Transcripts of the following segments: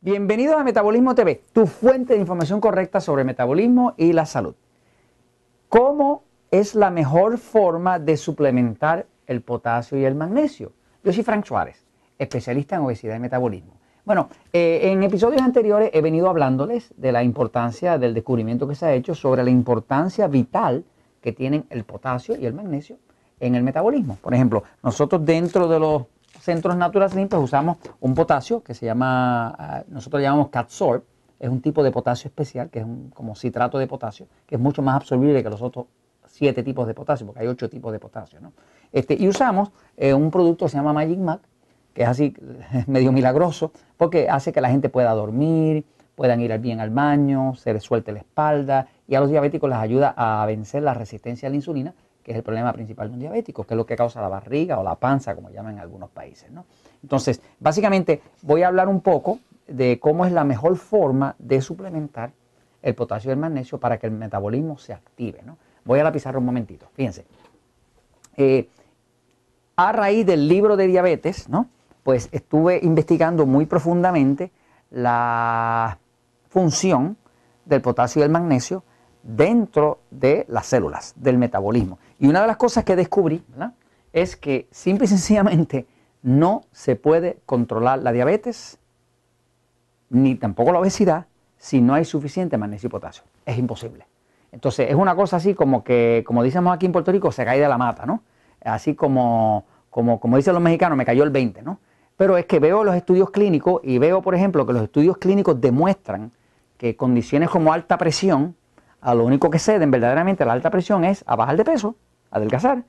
Bienvenidos a Metabolismo TV, tu fuente de información correcta sobre metabolismo y la salud. ¿Cómo es la mejor forma de suplementar el potasio y el magnesio? Yo soy Frank Suárez, especialista en obesidad y metabolismo. Bueno, eh, en episodios anteriores he venido hablándoles de la importancia del descubrimiento que se ha hecho sobre la importancia vital que tienen el potasio y el magnesio en el metabolismo. Por ejemplo, nosotros dentro de los centros Natural Slim, pues usamos un potasio que se llama, ah, nosotros llamamos Catsorb, es un tipo de potasio especial, que es un, como citrato de potasio, que es mucho más absorbible que los otros siete tipos de potasio, porque hay ocho tipos de potasio. ¿no? Este, y usamos eh, un producto que se llama Magic Mac, que es así medio milagroso, porque hace que la gente pueda dormir, puedan ir bien al baño, se les suelte la espalda, y a los diabéticos les ayuda a vencer la resistencia a la insulina que es el problema principal de un diabético, que es lo que causa la barriga o la panza, como llaman en algunos países. Entonces, básicamente voy a hablar un poco de cómo es la mejor forma de suplementar el potasio y el magnesio para que el metabolismo se active. Voy a la pizarra un momentito. Fíjense. Eh, a raíz del libro de diabetes, ¿no? pues estuve investigando muy profundamente la función del potasio y el magnesio dentro de las células, del metabolismo. Y una de las cosas que descubrí es que simple y sencillamente no se puede controlar la diabetes ni tampoco la obesidad si no hay suficiente magnesio y potasio. Es imposible. Entonces es una cosa así como que, como decimos aquí en Puerto Rico, se cae de la mata, ¿no? Así como, como, como dicen los mexicanos, me cayó el 20, ¿no? Pero es que veo los estudios clínicos y veo, por ejemplo, que los estudios clínicos demuestran que condiciones como alta presión, a lo único que ceden verdaderamente la alta presión es a bajar de peso, adelgazar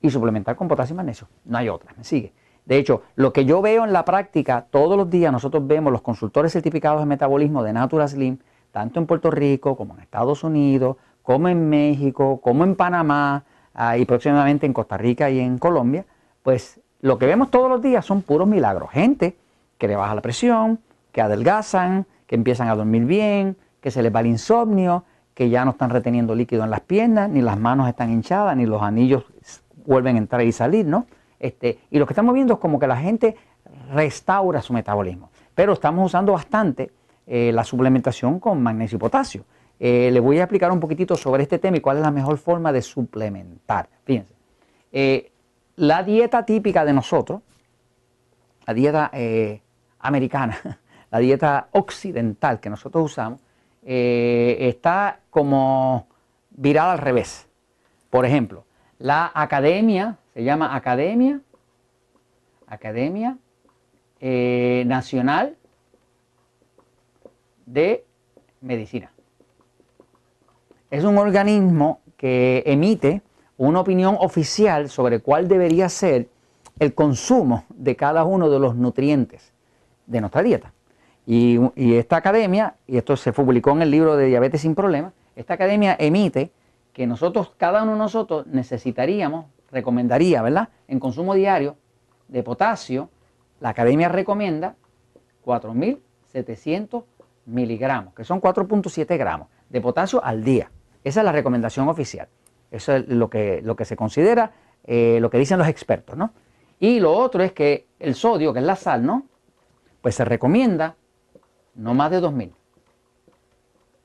y suplementar con potasio y magnesio. No hay otra, me sigue. De hecho, lo que yo veo en la práctica, todos los días nosotros vemos los consultores certificados de metabolismo de Natura Slim, tanto en Puerto Rico como en Estados Unidos, como en México, como en Panamá ah, y próximamente en Costa Rica y en Colombia, pues lo que vemos todos los días son puros milagros. Gente que le baja la presión, que adelgazan, que empiezan a dormir bien, que se les va el insomnio, que ya no están reteniendo líquido en las piernas, ni las manos están hinchadas, ni los anillos vuelven a entrar y salir, ¿no? Este, y lo que estamos viendo es como que la gente restaura su metabolismo. Pero estamos usando bastante eh, la suplementación con magnesio y potasio. Eh, le voy a explicar un poquitito sobre este tema y cuál es la mejor forma de suplementar. Fíjense, eh, la dieta típica de nosotros, la dieta americana, la dieta occidental que nosotros usamos, está como virada al revés. Por ejemplo, la academia, se llama Academia, Academia eh, Nacional de Medicina. Es un organismo que emite una opinión oficial sobre cuál debería ser el consumo de cada uno de los nutrientes de nuestra dieta. Y, esta academia, y esto se publicó en el libro de Diabetes sin Problemas, esta academia emite que nosotros, cada uno de nosotros, necesitaríamos, recomendaría, ¿verdad? En consumo diario de potasio, la academia recomienda 4.700 miligramos, que son 4.7 gramos de potasio al día. Esa es la recomendación oficial. Eso es lo que, lo que se considera, eh, lo que dicen los expertos, ¿no? Y lo otro es que el sodio, que es la sal, ¿no? Pues se recomienda no más de 2000,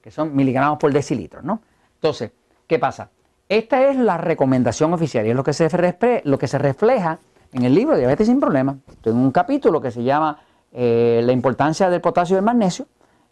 que son miligramos por decilitro, ¿no? Entonces, ¿qué pasa? Esta es la recomendación oficial y es lo que se, lo que se refleja en el libro Diabetes sin Problemas. Tengo un capítulo que se llama eh, La importancia del potasio y del magnesio,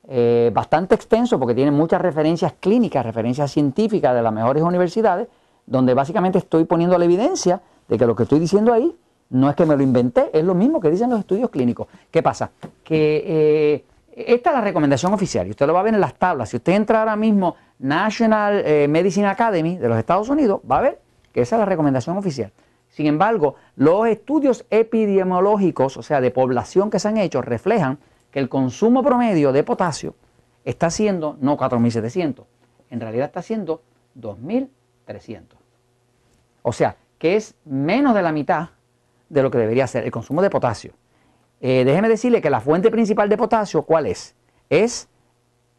eh, bastante extenso porque tiene muchas referencias clínicas, referencias científicas de las mejores universidades, donde básicamente estoy poniendo la evidencia de que lo que estoy diciendo ahí no es que me lo inventé, es lo mismo que dicen los estudios clínicos. ¿Qué pasa? Que eh, esta es la recomendación oficial y usted lo va a ver en las tablas. Si usted entra ahora mismo National eh, Medicine Academy de los Estados Unidos, va a ver que esa es la recomendación oficial. Sin embargo, los estudios epidemiológicos, o sea, de población que se han hecho, reflejan que el consumo promedio de potasio está siendo no 4.700, en realidad está siendo 2.300. O sea, que es menos de la mitad de lo que debería ser el consumo de potasio. Eh, déjeme decirle que la fuente principal de potasio, ¿cuál es? Es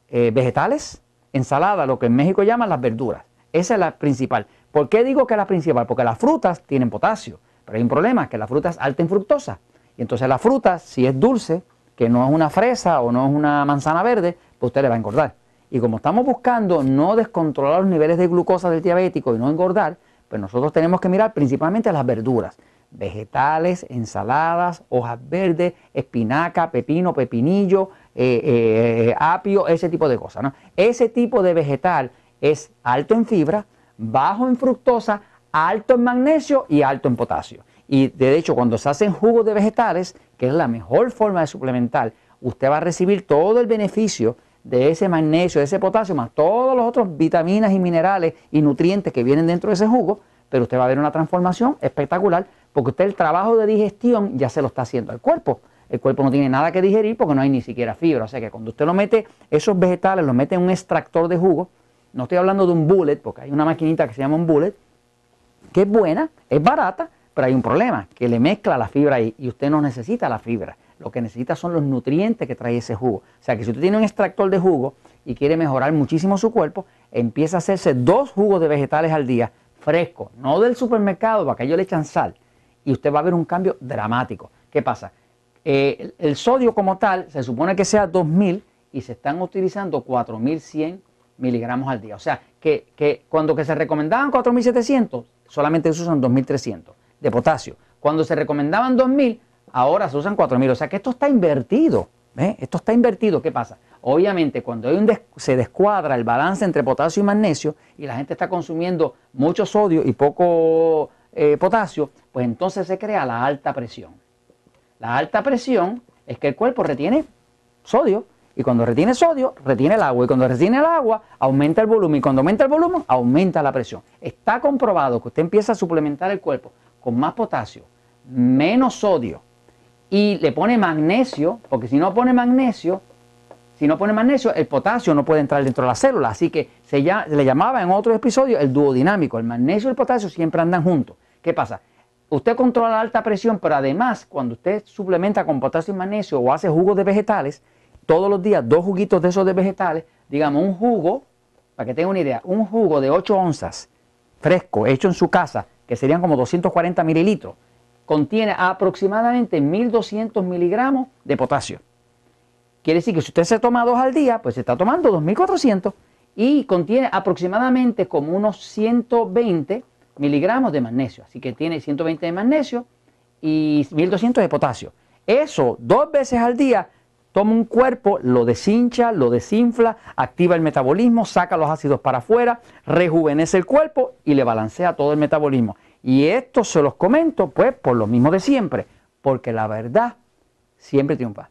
eh, vegetales, ensalada, lo que en México llaman las verduras. Esa es la principal. ¿Por qué digo que es la principal? Porque las frutas tienen potasio, pero hay un problema, que la fruta es alta en fructosa. Y entonces la fruta, si es dulce, que no es una fresa o no es una manzana verde, pues usted le va a engordar. Y como estamos buscando no descontrolar los niveles de glucosa del diabético y no engordar, pues nosotros tenemos que mirar principalmente las verduras, vegetales, ensaladas, hojas verdes, espinaca, pepino, pepinillo, eh, eh, apio, ese tipo de cosas. Ese tipo de vegetal es alto en fibra, bajo en fructosa, alto en magnesio y alto en potasio. Y de hecho, cuando se hacen jugos de vegetales, que es la mejor forma de suplementar, usted va a recibir todo el beneficio de ese magnesio, de ese potasio, más todos los otros vitaminas y minerales y nutrientes que vienen dentro de ese jugo, pero usted va a ver una transformación espectacular porque usted el trabajo de digestión ya se lo está haciendo al cuerpo. El cuerpo no tiene nada que digerir porque no hay ni siquiera fibra. O sea que cuando usted lo mete, esos vegetales, los mete en un extractor de jugo, no estoy hablando de un bullet, porque hay una maquinita que se llama un bullet, que es buena, es barata, pero hay un problema, que le mezcla la fibra ahí y usted no necesita la fibra. Lo que necesita son los nutrientes que trae ese jugo. O sea que si usted tiene un extractor de jugo y quiere mejorar muchísimo su cuerpo, empieza a hacerse dos jugos de vegetales al día, frescos, no del supermercado, para que ellos le echan sal. Y usted va a ver un cambio dramático. ¿Qué pasa? Eh, el sodio como tal se supone que sea 2000 y se están utilizando 4100 miligramos al día. O sea, que, que cuando que se recomendaban 4.700, solamente se usan 2.300 de potasio. Cuando se recomendaban 2.000, ahora se usan 4.000. O sea que esto está invertido. Esto está invertido. ¿Qué pasa? Obviamente, cuando se descuadra el balance entre potasio y magnesio y la gente está consumiendo mucho sodio y poco eh, potasio, pues entonces se crea la alta presión. La alta presión es que el cuerpo retiene sodio y cuando retiene sodio, retiene el agua. Y cuando retiene el agua, aumenta el volumen. Y cuando aumenta el volumen, aumenta la presión. Está comprobado que usted empieza a suplementar el cuerpo con más potasio, menos sodio y le pone magnesio, porque si no pone magnesio, si no pone magnesio, el potasio no puede entrar dentro de la célula. Así que se, le llamaba en otro episodio el duodinámico. El magnesio y el potasio siempre andan juntos. ¿Qué pasa? Usted controla la alta presión, pero además, cuando usted suplementa con potasio y magnesio o hace jugos de vegetales, todos los días dos juguitos de esos de vegetales, digamos un jugo, para que tenga una idea, un jugo de 8 onzas fresco, hecho en su casa, que serían como 240 mililitros, contiene aproximadamente 1200 miligramos de potasio. Quiere decir que si usted se toma dos al día, pues se está tomando 2400 y contiene aproximadamente como unos 120 miligramos de magnesio. Así que tiene 120 de magnesio y 1200 de potasio. Eso dos veces al día toma un cuerpo, lo deshincha, lo desinfla, activa el metabolismo, saca los ácidos para afuera, rejuvenece el cuerpo y le balancea todo el metabolismo. Y esto se los comento pues por lo mismo de siempre, porque la verdad siempre triunfa.